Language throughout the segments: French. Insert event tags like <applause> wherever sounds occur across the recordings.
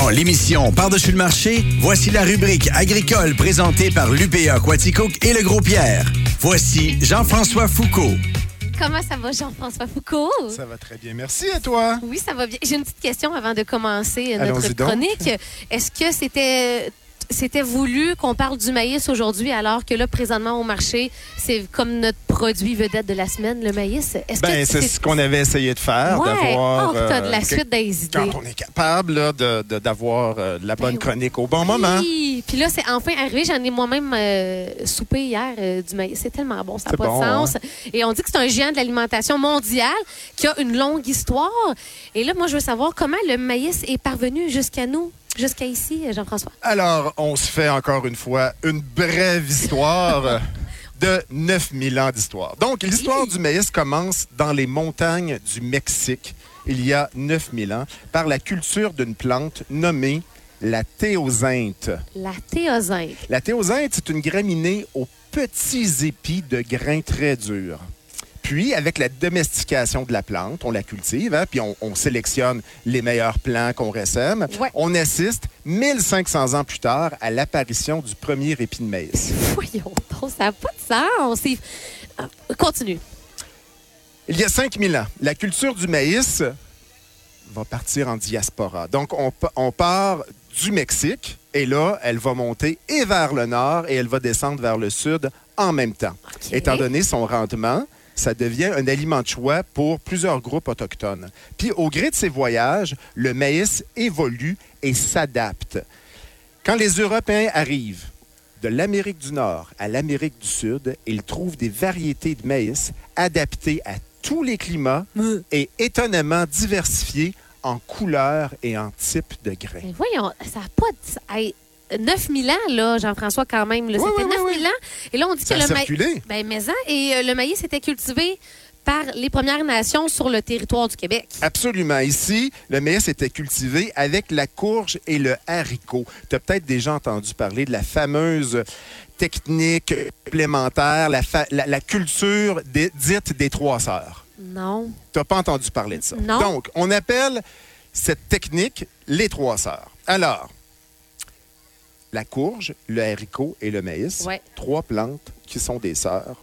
Dans l'émission Par-dessus le marché, voici la rubrique agricole présentée par l'UPA Quaticook et le Gros Pierre. Voici Jean-François Foucault. Comment ça va, Jean-François Foucault? Ça va très bien. Merci à toi? Oui, ça va bien. J'ai une petite question avant de commencer euh, notre chronique. Est-ce que c'était c'était voulu qu'on parle du maïs aujourd'hui alors que là, présentement au marché, c'est comme notre produit vedette de la semaine, le maïs? Est-ce Ben, que c'est ce qu'on avait essayé de faire, Ouais. d'avoir. Oh, t'as de la euh, suite des idées. Quand on est capable là, de- de- d'avoir euh, la bonne Ben chronique au bon moment. Oui, puis là, c'est enfin arrivé. J'en ai moi-même euh, soupé hier euh, du maïs. C'est tellement bon, ça n'a pas bon, de sens. Et on dit que c'est un géant de l'alimentation mondiale qui a une longue histoire. Et là, moi, je veux savoir comment le maïs est parvenu jusqu'à nous, jusqu'à ici, Jean-François? Alors, on se fait encore une fois une brève histoire <laughs> de 9000 ans d'histoire. Donc, l'histoire Oui. du maïs commence dans les montagnes du Mexique, il y a 9000 ans, par la culture d'une plante nommée la théosynthe. La théosynthe. La théosynthe, c'est une graminée aux petits épis de grains très durs. Puis, avec la domestication de la plante, on la cultive, hein, puis on, on sélectionne les meilleurs plants qu'on. Ouais. On assiste, 1500 ans plus tard, à l'apparition du premier épi de maïs. Voyons donc, ça n'a pas de sens. Ah, Continue. Il y a 5000 ans, la culture du maïs va partir en diaspora. Donc, on, pa- on part du Mexique, et là, elle va monter et vers le nord, et elle va descendre vers le sud en même temps. Étant donné son rendement, ça devient un aliment de choix pour plusieurs groupes autochtones. Puis au gré de ces voyages, le maïs évolue et s'adapte. Quand les Européens arrivent de l'Amérique du Nord à l'Amérique du Sud, ils trouvent des variétés de maïs adaptées à tous les climats et étonnamment diversifiées en couleurs et en type de grains. Mais voyons, ça n'a pas de 9000 ans, là, Jean-François, quand même. là. Oui, C'était oui, oui, 9000 ans. Et là, on dit Ça que le maïs. Ben, mais hein, et euh, le maïs était cultivé par les Premières Nations sur le territoire du Québec. Absolument. Ici, le maïs était cultivé avec la courge et le haricot. Tu as peut-être déjà entendu parler de la fameuse technique complémentaire, la, fa- la- la culture des- dite des trois sœurs. Non. Tu n'as pas entendu parler de ça. Non. Donc, on appelle cette technique les trois sœurs. Alors, la courge, le haricot et le maïs, Ouais. trois plantes qui sont des sœurs.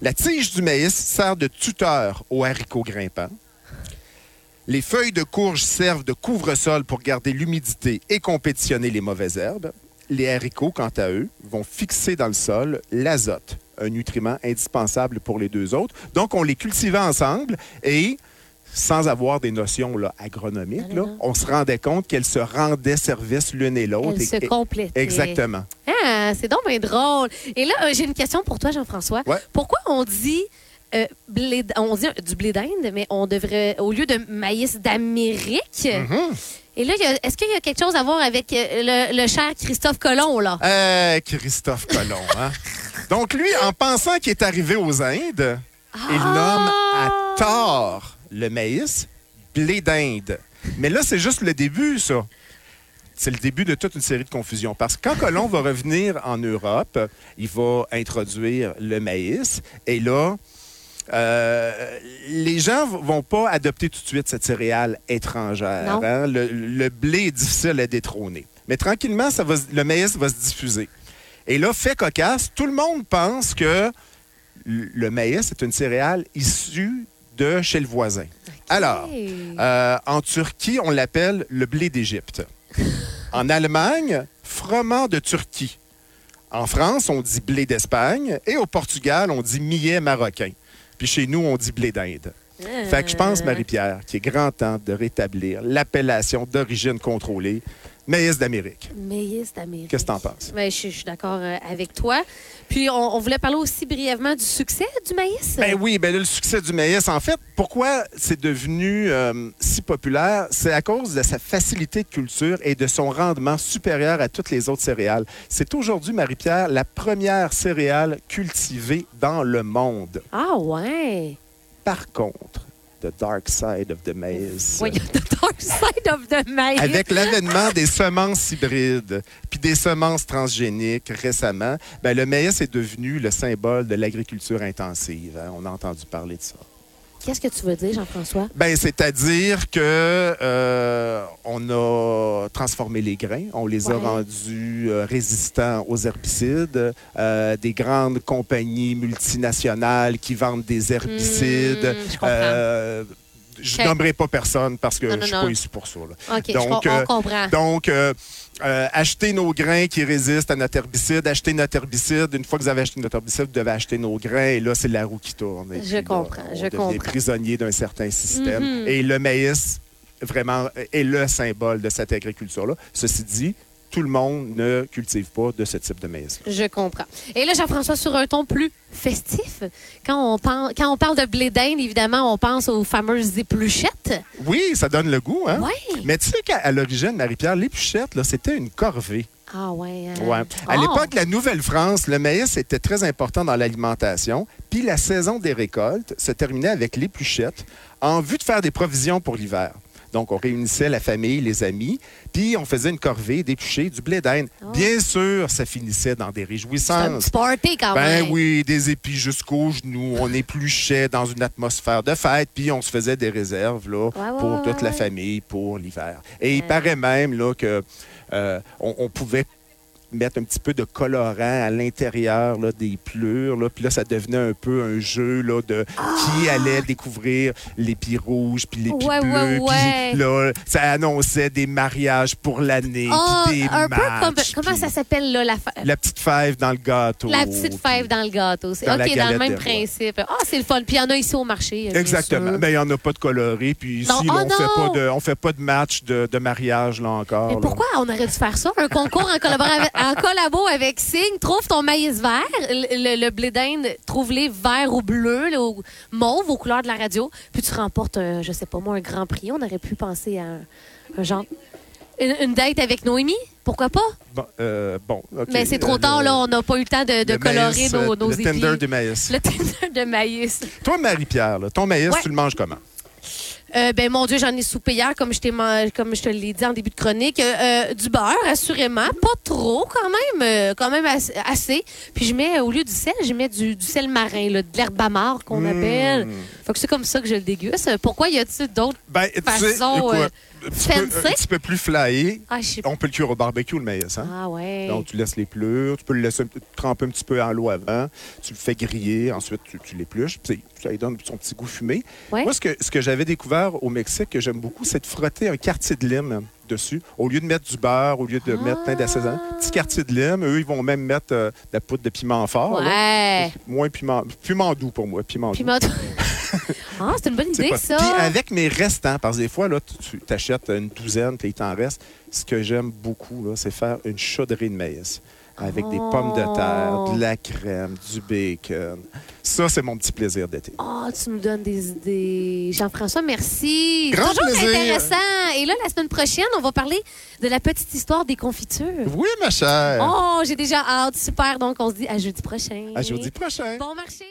La tige du maïs sert de tuteur aux haricots grimpants. Les feuilles de courge servent de couvre-sol pour garder l'humidité et compétitionner les mauvaises herbes. Les haricots, quant à eux, vont fixer dans le sol l'azote, un nutriment indispensable pour les deux autres. Donc, on les cultivait ensemble et, sans avoir des notions là, agronomiques, Non, là, on se rendait compte qu'elles se rendaient service l'une et l'autre. Elle et- se complétait. Exactement. Ah, c'est donc bien drôle. Et là, euh, j'ai une question pour toi, Jean-François. Ouais. Pourquoi on dit, euh, blé- on dit du blé d'Inde, mais on devrait, au lieu de maïs d'Amérique, Mhm. et là, est-ce qu'il y a quelque chose à voir avec euh, le, le cher Christophe Colomb, là? Euh, Christophe Colomb. hein? Donc, lui, en pensant qu'il est arrivé aux Indes, il nomme à tort le maïs blé d'Inde. Mais là, c'est juste le début, ça. C'est le début de toute une série de confusions. Parce que quand Colomb va revenir en Europe, il va introduire le maïs. Et là, euh, les gens vont pas adopter tout de suite cette céréale étrangère. Hein. Le, le blé est difficile à détrôner. Mais tranquillement, ça va, le maïs va se diffuser. Et là, fait cocasse, tout le monde pense que le maïs est une céréale issue de chez le voisin. Alors, euh, en Turquie, on l'appelle le blé d'Égypte. <laughs> En Allemagne, froment de Turquie. En France, on dit blé d'Espagne. Et au Portugal, on dit millet marocain. Puis chez nous, on dit blé d'Inde. Fait que je pense, Marie-Pierre, qu'il est grand temps de rétablir l'appellation d'origine contrôlée, maïs d'Amérique. Maïs d'Amérique. Qu'est-ce que t'en penses? Ben, je, je suis d'accord euh, avec toi. Puis, on, on voulait parler aussi brièvement du succès du maïs. Ben oui, ben là, le succès du maïs, en fait, pourquoi c'est devenu euh, si populaire? C'est à cause de sa facilité de culture et de son rendement supérieur à toutes les autres céréales. C'est aujourd'hui, Marie-Pierre, la première céréale cultivée dans le monde. Ah, ouais. Par contre, the dark side of the maize. Voyons, the dark side of the maïs. Avec l'avènement des semences hybrides puis des semences transgéniques récemment, ben, le maïs est devenu le symbole de l'agriculture intensive. hein. On a entendu parler de ça. Qu'est-ce que tu veux dire, Jean-François? Ben, c'est-à-dire que euh, on a transformé les grains, on les a rendus euh, résistants aux herbicides. Euh, des grandes compagnies multinationales qui vendent des herbicides. Hmm, je comprends. Euh, je Ok. nommerai pas personne parce que Non, non, je suis non. pas ici pour ça. là. Donc, euh, on comprend. Donc, euh, euh, acheter nos grains qui résistent à notre herbicide, acheter notre herbicide. Une fois que vous avez acheté notre herbicide, vous devez acheter nos grains. Et là, c'est la roue qui tourne. Et Je puis là, comprends, on je comprends. prisonnier d'un certain système. Mhm. Et le maïs, vraiment, est le symbole de cette agriculture-là. Ceci dit, tout le monde ne cultive pas de ce type de maïs. Je comprends. Et là, Jean-François, sur un ton plus festif, quand on, parle, quand on parle de blé d'Inde, évidemment, on pense aux fameuses épluchettes. Oui, ça donne le goût, hein? Oui. Mais tu sais qu'à l'origine, Marie-Pierre, l'épluchette, c'était une corvée. Ah ouais. hein. Ouais. À Oh. l'époque de la Nouvelle-France, le maïs était très important dans l'alimentation. Puis la saison des récoltes se terminait avec l'épluchette en vue de faire des provisions pour l'hiver. Donc, on réunissait la famille, les amis, puis on faisait une corvée d'éplucher du blé d'Inde. Oh. Bien sûr, ça finissait dans des réjouissances. party quand Ben même. oui, des épis jusqu'aux genoux. On épluchait dans une atmosphère de fête, puis on se faisait des réserves là, Ouais, ouais, pour ouais, toute la famille pour l'hiver. Et il paraît même là, que euh, on, on pouvait mettre un petit peu de colorant à l'intérieur là, des plures. Là, puis là, ça devenait un peu un jeu là, de qui allait découvrir l'épi rouge puis l'épi Ouais, bleu. ouais, puis ouais. là, ça annonçait des mariages pour l'année, Oh, puis des un peu comme. matchs, Comment puis ça s'appelle, là, la, petite fève dans le gâteau. la petite puis- fève dans le gâteau? C'est dans OK, dans le même principe. Ah, c'est le fun. Puis il y en a ici au marché. Exactement. Mais il n'y en a pas de coloré. Puis ici, Non. là, Oh on on fait pas de match de, de mariage là encore. Mais pourquoi on aurait dû faire ça? Un concours en, collabora- avec- en collabo avec Signe. Trouve ton maïs vert. Le, le- le blé d'Inde, trouve-les vert ou bleu, là, ou mauve aux couleurs de la radio. Puis tu remportes, un, je sais pas moi, un grand prix. On aurait pu penser à un, un genre. Une, une date avec Noémie? Pourquoi pas? Bon, euh, bon. Mais c'est trop Euh, tard, le- là. On n'a pas eu le temps de, de le colorer maïs, nos, euh, nos Le épis. tender du maïs. Le tender de maïs. Toi, Marie-Pierre, ton maïs, Ouais. tu le manges comment? Euh, ben mon Dieu, j'en ai soupé hier, comme je, comme je te l'ai dit en début de chronique. Euh, euh, du beurre, assurément. Pas trop, quand même. euh, quand même as- assez. Puis je mets, au lieu du sel, je mets du, du sel marin, là, de l'herbe amare qu'on Mmh. appelle. Fait que c'est comme ça que je le déguste. Pourquoi y a-t-il d'autres... Ben, tu un petit peu- fancy? un petit peu plus flyé. Ah, On peut le cuire au barbecue, le maïs. Hein? Ah ouais. Donc, tu laisses les plures, tu peux le laisser tremper un petit peu en l'eau avant, tu le fais griller, ensuite tu, tu l'épluches, puis ça lui donne son petit goût fumé. Ouais. Moi, ce que, ce que j'avais découvert au Mexique, que j'aime beaucoup, c'est de frotter un quartier de lime dessus. Au lieu de mettre du beurre, au lieu de Ah. mettre plein d'assaisonnement, petit quartier de lime. Eux, ils vont même mettre euh, de la poudre de piment fort. là. Ouais. Moins piment, piment doux pour moi, piment doux. Puis <laughs> moi, ah, c'est une bonne idée, ça. Puis avec mes restants, parce que des fois, là, tu tu achètes une douzaine, puis il t'en reste. Ce que j'aime beaucoup, là, c'est faire une chaudrée de maïs avec des pommes de terre, de la crème, du bacon. Ça, c'est mon petit plaisir d'été. Oh, tu nous donnes des idées. Jean-François, merci. Grand Toujours plaisir. intéressant. Et là, la semaine prochaine, on va parler de la petite histoire des confitures. Oui, ma chère. Oh, j'ai déjà hâte. Super. Donc, on se dit à jeudi prochain. À jeudi prochain. Bon marché.